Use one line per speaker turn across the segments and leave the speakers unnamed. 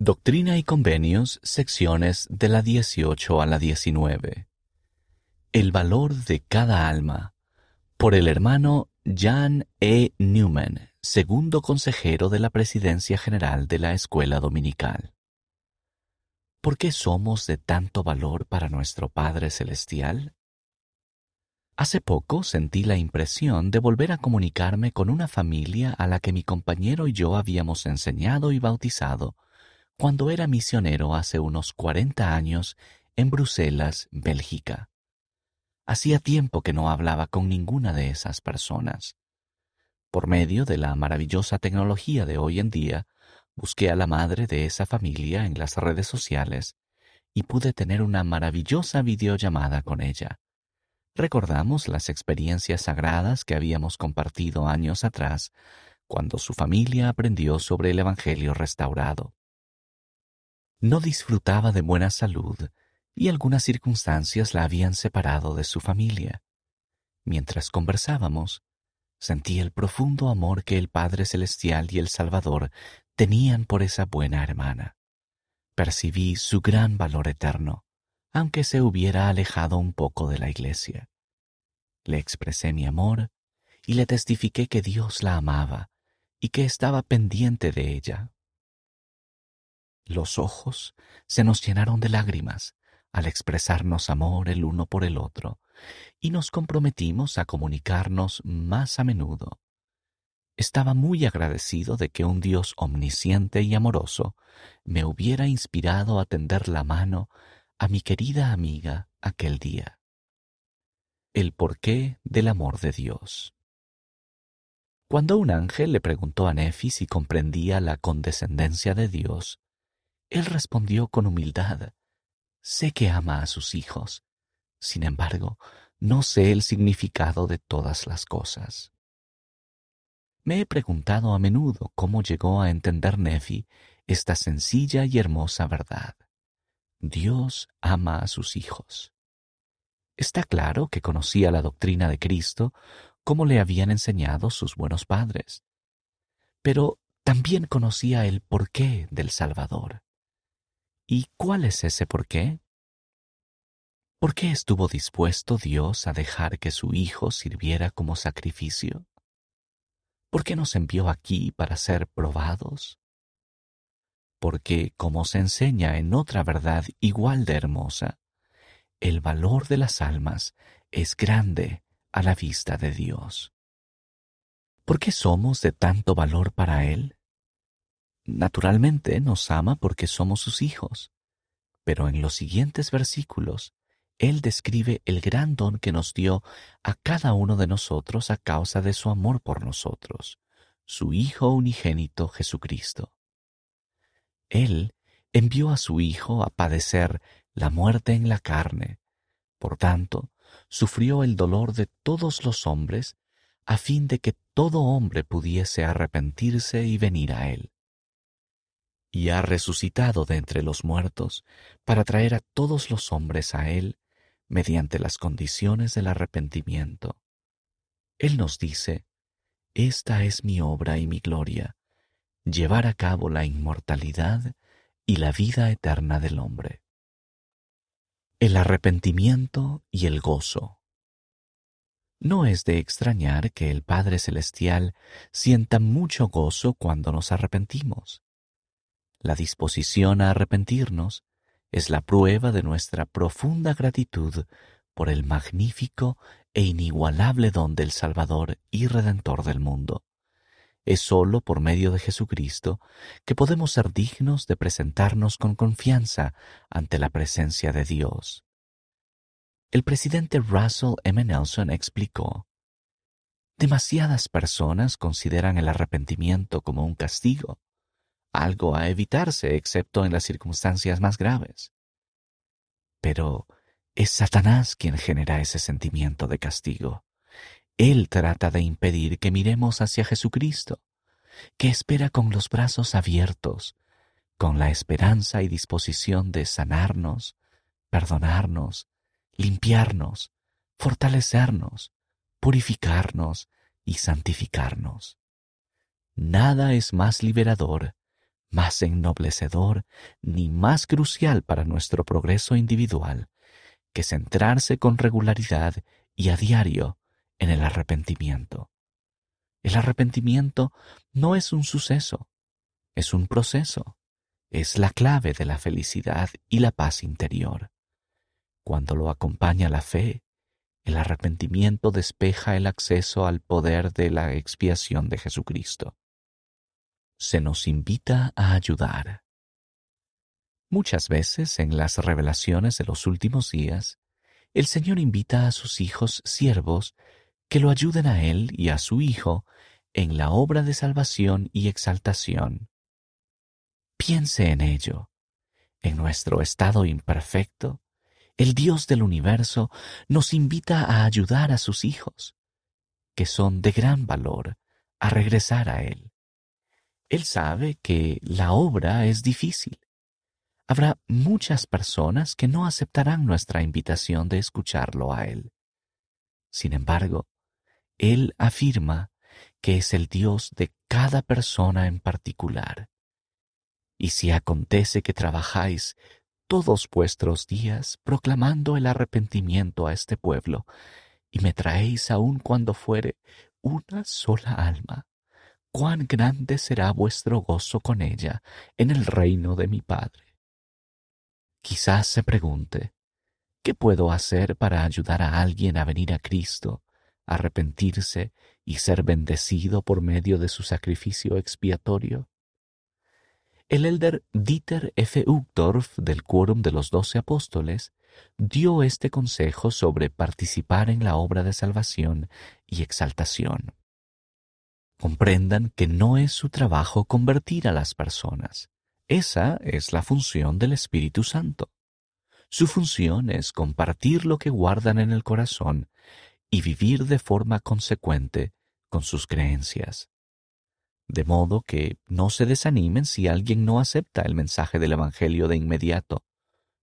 Doctrina y Convenios, secciones de la 18 a la 19. El valor de cada alma, por el hermano Jan E. Newman, segundo consejero de la Presidencia General de la Escuela Dominical. ¿Por qué somos de tanto valor para nuestro Padre Celestial? Hace poco sentí la impresión de volver a comunicarme con una familia a la que mi compañero y yo habíamos enseñado y bautizado cuando era misionero hace unos 40 años en Bruselas, Bélgica. Hacía tiempo que no hablaba con ninguna de esas personas. Por medio de la maravillosa tecnología de hoy en día, busqué a la madre de esa familia en las redes sociales y pude tener una maravillosa videollamada con ella. Recordamos las experiencias sagradas que habíamos compartido años atrás, cuando su familia aprendió sobre el Evangelio restaurado no disfrutaba de buena salud y algunas circunstancias la habían separado de su familia. Mientras conversábamos, sentí el profundo amor que el Padre Celestial y el Salvador tenían por esa buena hermana. Percibí su gran valor eterno, aunque se hubiera alejado un poco de la iglesia. Le expresé mi amor y le testifiqué que Dios la amaba y que estaba pendiente de ella los ojos se nos llenaron de lágrimas al expresarnos amor el uno por el otro, y nos comprometimos a comunicarnos más a menudo. Estaba muy agradecido de que un Dios omnisciente y amoroso me hubiera inspirado a tender la mano a mi querida amiga aquel día. El porqué del amor de Dios. Cuando un ángel le preguntó a Nefi si comprendía la condescendencia de Dios, él respondió con humildad, Sé que ama a sus hijos. Sin embargo, no sé el significado de todas las cosas. Me he preguntado a menudo cómo llegó a entender Nefi esta sencilla y hermosa verdad. Dios ama a sus hijos. Está claro que conocía la doctrina de Cristo como le habían enseñado sus buenos padres, pero también conocía el porqué del Salvador. ¿Y cuál es ese por qué? ¿Por qué estuvo dispuesto Dios a dejar que su Hijo sirviera como sacrificio? ¿Por qué nos envió aquí para ser probados? Porque, como se enseña en otra verdad igual de hermosa, el valor de las almas es grande a la vista de Dios. ¿Por qué somos de tanto valor para Él? Naturalmente nos ama porque somos sus hijos, pero en los siguientes versículos Él describe el gran don que nos dio a cada uno de nosotros a causa de su amor por nosotros, su Hijo unigénito Jesucristo. Él envió a su Hijo a padecer la muerte en la carne, por tanto, sufrió el dolor de todos los hombres a fin de que todo hombre pudiese arrepentirse y venir a Él y ha resucitado de entre los muertos para traer a todos los hombres a Él mediante las condiciones del arrepentimiento. Él nos dice, Esta es mi obra y mi gloria, llevar a cabo la inmortalidad y la vida eterna del hombre. El arrepentimiento y el gozo. No es de extrañar que el Padre Celestial sienta mucho gozo cuando nos arrepentimos. La disposición a arrepentirnos es la prueba de nuestra profunda gratitud por el magnífico e inigualable don del Salvador y Redentor del mundo. Es sólo por medio de Jesucristo que podemos ser dignos de presentarnos con confianza ante la presencia de Dios. El presidente Russell M. Nelson explicó, Demasiadas personas consideran el arrepentimiento como un castigo, algo a evitarse excepto en las circunstancias más graves. Pero es Satanás quien genera ese sentimiento de castigo. Él trata de impedir que miremos hacia Jesucristo, que espera con los brazos abiertos, con la esperanza y disposición de sanarnos, perdonarnos, limpiarnos, fortalecernos, purificarnos y santificarnos. Nada es más liberador más ennoblecedor ni más crucial para nuestro progreso individual que centrarse con regularidad y a diario en el arrepentimiento. El arrepentimiento no es un suceso, es un proceso, es la clave de la felicidad y la paz interior. Cuando lo acompaña la fe, el arrepentimiento despeja el acceso al poder de la expiación de Jesucristo. Se nos invita a ayudar. Muchas veces en las revelaciones de los últimos días, el Señor invita a sus hijos siervos que lo ayuden a Él y a su Hijo en la obra de salvación y exaltación. Piense en ello. En nuestro estado imperfecto, el Dios del universo nos invita a ayudar a sus hijos, que son de gran valor, a regresar a Él. Él sabe que la obra es difícil. Habrá muchas personas que no aceptarán nuestra invitación de escucharlo a Él. Sin embargo, Él afirma que es el Dios de cada persona en particular. Y si acontece que trabajáis todos vuestros días proclamando el arrepentimiento a este pueblo, y me traéis aun cuando fuere una sola alma. Cuán grande será vuestro gozo con ella en el reino de mi Padre. Quizás se pregunte, ¿qué puedo hacer para ayudar a alguien a venir a Cristo, arrepentirse y ser bendecido por medio de su sacrificio expiatorio? El elder Dieter F. Uchtdorf del Quórum de los Doce Apóstoles dio este consejo sobre participar en la obra de salvación y exaltación. Comprendan que no es su trabajo convertir a las personas. Esa es la función del Espíritu Santo. Su función es compartir lo que guardan en el corazón y vivir de forma consecuente con sus creencias de modo que no se desanimen si alguien no acepta el mensaje del Evangelio de inmediato.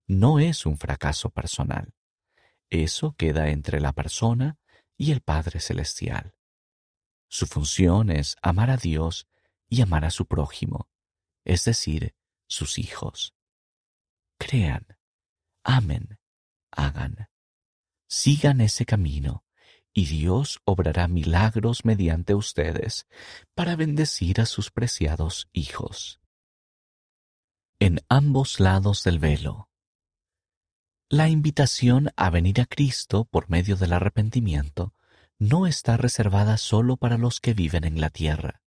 No es un fracaso personal. Eso queda entre la persona y el Padre Celestial. Su función es amar a Dios y amar a su prójimo, es decir, sus hijos. Crean, amen, hagan. Sigan ese camino y Dios obrará milagros mediante ustedes para bendecir a sus preciados hijos. En ambos lados del velo. La invitación a venir a Cristo por medio del arrepentimiento no está reservada solo para los que viven en la tierra.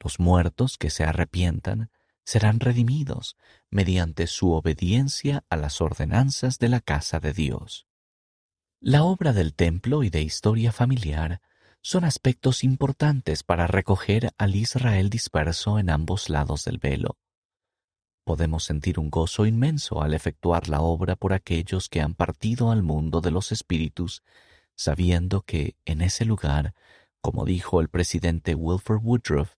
Los muertos que se arrepientan serán redimidos mediante su obediencia a las ordenanzas de la casa de Dios. La obra del templo y de historia familiar son aspectos importantes para recoger al Israel disperso en ambos lados del velo. Podemos sentir un gozo inmenso al efectuar la obra por aquellos que han partido al mundo de los espíritus, sabiendo que en ese lugar, como dijo el presidente Wilford Woodruff,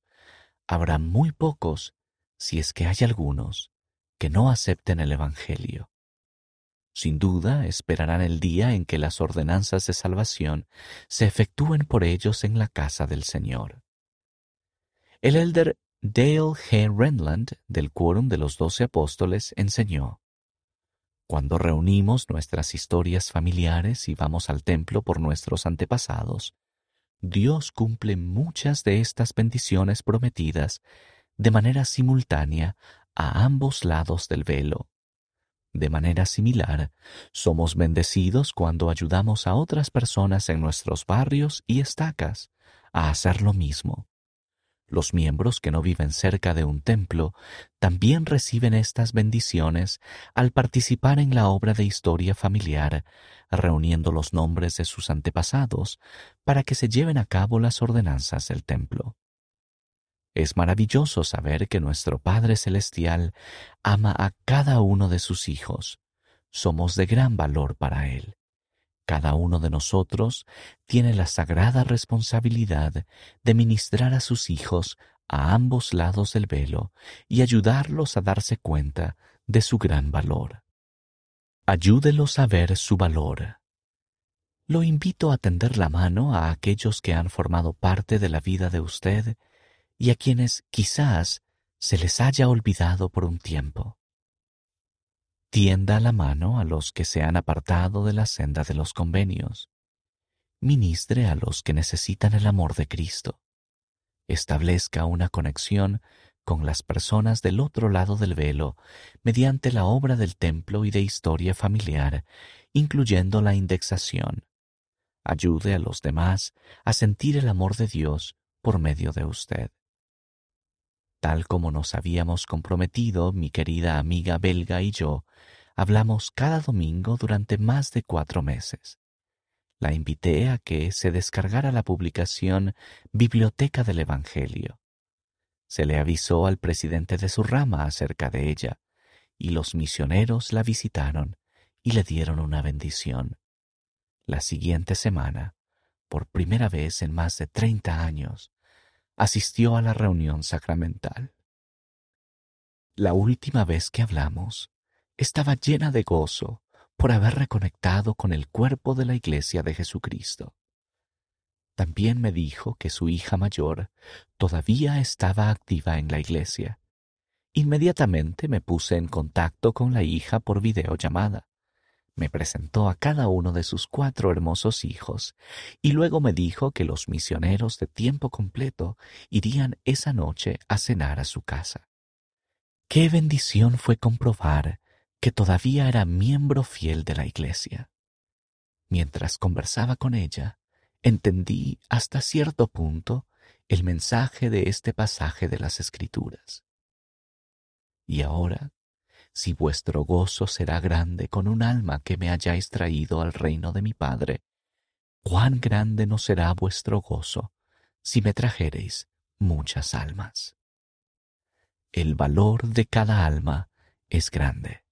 habrá muy pocos, si es que hay algunos, que no acepten el Evangelio. Sin duda esperarán el día en que las ordenanzas de salvación se efectúen por ellos en la casa del Señor. El elder Dale G. Renland del Quórum de los Doce Apóstoles enseñó, Cuando reunimos nuestras historias familiares y vamos al templo por nuestros antepasados, Dios cumple muchas de estas bendiciones prometidas de manera simultánea a ambos lados del velo de manera similar, somos bendecidos cuando ayudamos a otras personas en nuestros barrios y estacas a hacer lo mismo. Los miembros que no viven cerca de un templo también reciben estas bendiciones al participar en la obra de historia familiar, reuniendo los nombres de sus antepasados para que se lleven a cabo las ordenanzas del templo. Es maravilloso saber que nuestro Padre Celestial ama a cada uno de sus hijos. Somos de gran valor para Él. Cada uno de nosotros tiene la sagrada responsabilidad de ministrar a sus hijos a ambos lados del velo y ayudarlos a darse cuenta de su gran valor. Ayúdelos a ver su valor. Lo invito a tender la mano a aquellos que han formado parte de la vida de usted y a quienes quizás se les haya olvidado por un tiempo. Tienda la mano a los que se han apartado de la senda de los convenios. Ministre a los que necesitan el amor de Cristo. Establezca una conexión con las personas del otro lado del velo mediante la obra del templo y de historia familiar, incluyendo la indexación. Ayude a los demás a sentir el amor de Dios por medio de usted. Tal como nos habíamos comprometido, mi querida amiga belga y yo, hablamos cada domingo durante más de cuatro meses. La invité a que se descargara la publicación Biblioteca del Evangelio. Se le avisó al presidente de su rama acerca de ella, y los misioneros la visitaron y le dieron una bendición. La siguiente semana, por primera vez en más de treinta años, asistió a la reunión sacramental. La última vez que hablamos, estaba llena de gozo por haber reconectado con el cuerpo de la Iglesia de Jesucristo. También me dijo que su hija mayor todavía estaba activa en la iglesia. Inmediatamente me puse en contacto con la hija por videollamada. Me presentó a cada uno de sus cuatro hermosos hijos y luego me dijo que los misioneros de tiempo completo irían esa noche a cenar a su casa. Qué bendición fue comprobar que todavía era miembro fiel de la iglesia. Mientras conversaba con ella, entendí hasta cierto punto el mensaje de este pasaje de las Escrituras. Y ahora, si vuestro gozo será grande con un alma que me hayáis traído al reino de mi Padre, cuán grande no será vuestro gozo si me trajereis muchas almas. El valor de cada alma es grande.